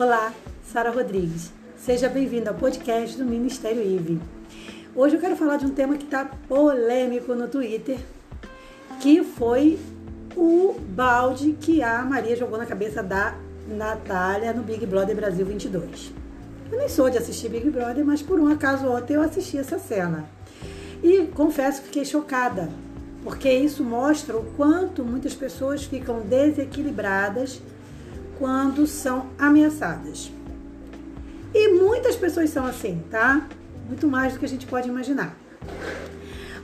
Olá, Sara Rodrigues. Seja bem-vindo ao podcast do Ministério IVE. Hoje eu quero falar de um tema que está polêmico no Twitter, que foi o balde que a Maria jogou na cabeça da Natália no Big Brother Brasil 22. Eu nem sou de assistir Big Brother, mas por um acaso ontem eu assisti essa cena. E confesso que fiquei chocada, porque isso mostra o quanto muitas pessoas ficam desequilibradas quando são ameaçadas. E muitas pessoas são assim, tá? Muito mais do que a gente pode imaginar.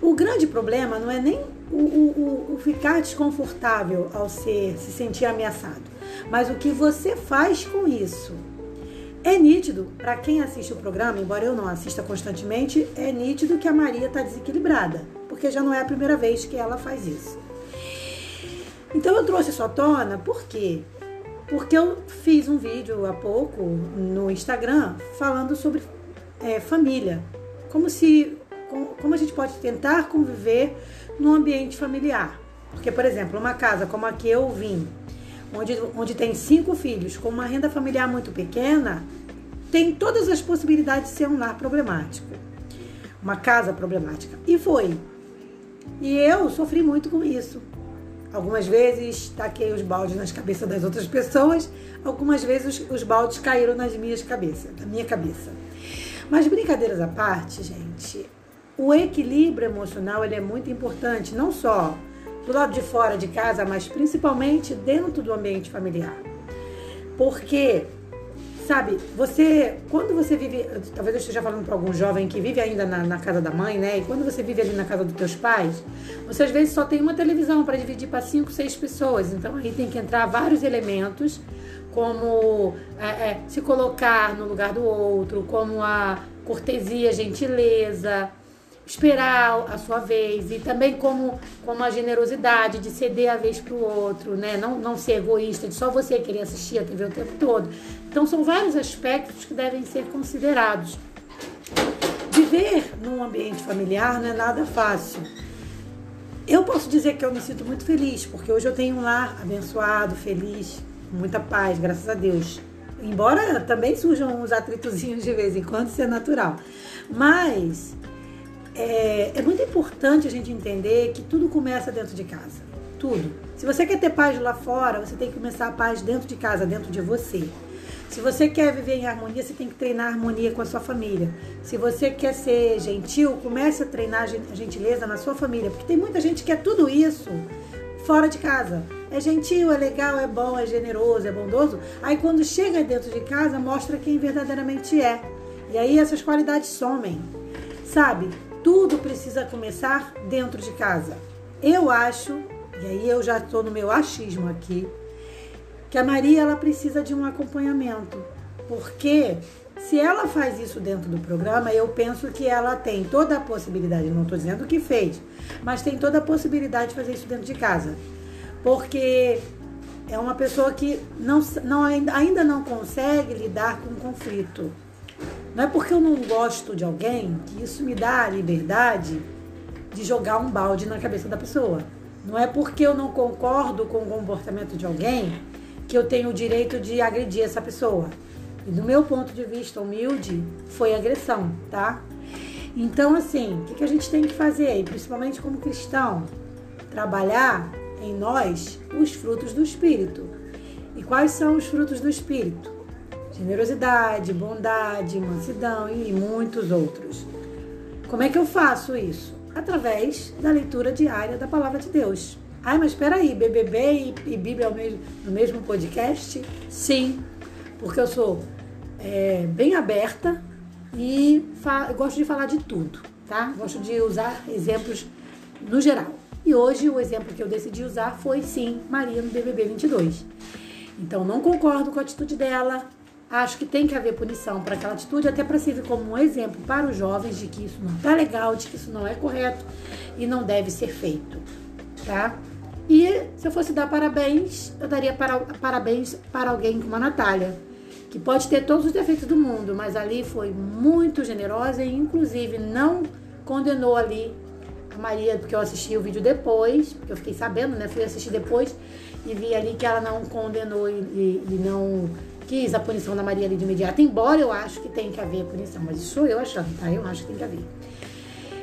O grande problema não é nem o, o, o ficar desconfortável ao ser, se sentir ameaçado, mas o que você faz com isso. É nítido, para quem assiste o programa, embora eu não assista constantemente, é nítido que a Maria está desequilibrada, porque já não é a primeira vez que ela faz isso. Então eu trouxe isso à tona, por quê? Porque eu fiz um vídeo há pouco no Instagram falando sobre é, família. Como se. Como a gente pode tentar conviver no ambiente familiar. Porque, por exemplo, uma casa como a que eu vim, onde, onde tem cinco filhos, com uma renda familiar muito pequena, tem todas as possibilidades de ser um lar problemático. Uma casa problemática. E foi. E eu sofri muito com isso. Algumas vezes taquei os baldes nas cabeças das outras pessoas, algumas vezes os, os baldes caíram nas minhas cabeças, na minha cabeça. Mas brincadeiras à parte, gente, o equilíbrio emocional ele é muito importante, não só do lado de fora de casa, mas principalmente dentro do ambiente familiar. Porque Sabe, você, quando você vive, talvez eu esteja falando para algum jovem que vive ainda na, na, casa da mãe, né? E quando você vive ali na casa dos teus pais, você às vezes só tem uma televisão para dividir para cinco, seis pessoas. Então aí tem que entrar vários elementos, como é, é, se colocar no lugar do outro, como a cortesia, gentileza, esperar a sua vez e também como, como a generosidade de ceder a vez para o outro, né? Não, não ser egoísta, de só você querer assistir a TV o tempo todo. Então são vários aspectos que devem ser considerados. Viver num ambiente familiar não é nada fácil. Eu posso dizer que eu me sinto muito feliz, porque hoje eu tenho um lar abençoado, feliz, muita paz, graças a Deus. Embora também surjam uns atritozinhos de vez em quando, isso é natural. Mas é, é muito importante a gente entender que tudo começa dentro de casa. Tudo. Se você quer ter paz lá fora, você tem que começar a paz dentro de casa, dentro de você. Se você quer viver em harmonia, você tem que treinar harmonia com a sua família. Se você quer ser gentil, comece a treinar a gentileza na sua família, porque tem muita gente que quer tudo isso fora de casa. É gentil, é legal, é bom, é generoso, é bondoso. Aí quando chega dentro de casa, mostra quem verdadeiramente é. E aí essas qualidades somem. Sabe? Tudo precisa começar dentro de casa. Eu acho, e aí eu já estou no meu achismo aqui, que a Maria ela precisa de um acompanhamento, porque se ela faz isso dentro do programa, eu penso que ela tem toda a possibilidade, não estou dizendo que fez, mas tem toda a possibilidade de fazer isso dentro de casa, porque é uma pessoa que não, não, ainda não consegue lidar com conflito. Não é porque eu não gosto de alguém que isso me dá a liberdade de jogar um balde na cabeça da pessoa. Não é porque eu não concordo com o comportamento de alguém que eu tenho o direito de agredir essa pessoa. E do meu ponto de vista humilde, foi agressão, tá? Então, assim, o que a gente tem que fazer, principalmente como cristão? Trabalhar em nós os frutos do Espírito. E quais são os frutos do Espírito? Generosidade, bondade, mansidão e muitos outros. Como é que eu faço isso? Através da leitura diária da palavra de Deus. Ai, mas espera aí, BBB e, Bíblia mesmo, no mesmo podcast? Sim, porque eu sou é, bem aberta e gosto de falar de tudo, tá? Gosto de usar exemplos no geral. E hoje o exemplo que eu decidi usar foi sim Maria no BBB 22. Então não concordo com a atitude dela, Acho que tem que haver punição para aquela atitude, até para servir como um exemplo para os jovens de que isso não está legal, de que isso não é correto e não deve ser feito, tá? E se eu fosse dar parabéns, eu daria para, parabéns para alguém como a Natália, que pode ter todos os defeitos do mundo, mas ali foi muito generosa e, inclusive, não condenou ali a Maria, porque eu assisti o vídeo depois, porque eu fiquei sabendo, né? Fui assistir depois e vi ali que ela não condenou e, e, e não quis a punição da Maria ali de imediato, embora eu acho que tem que haver punição, mas isso sou eu achando, tá? Eu acho que tem que haver.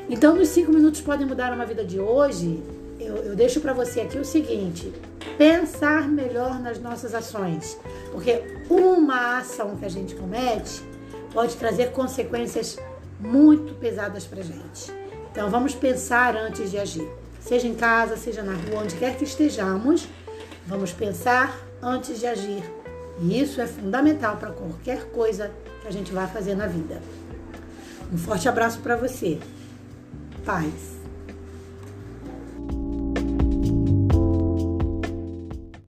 Então, nos cinco minutos podem mudar uma vida de hoje. Eu, eu deixo para você aqui o seguinte: pensar melhor nas nossas ações, porque uma ação que a gente comete pode trazer consequências muito pesadas para gente. Então, vamos pensar antes de agir, seja em casa, seja na rua, onde quer que estejamos. Vamos pensar antes de agir. E isso é fundamental para qualquer coisa que a gente vai fazer na vida. Um forte abraço para você. Paz.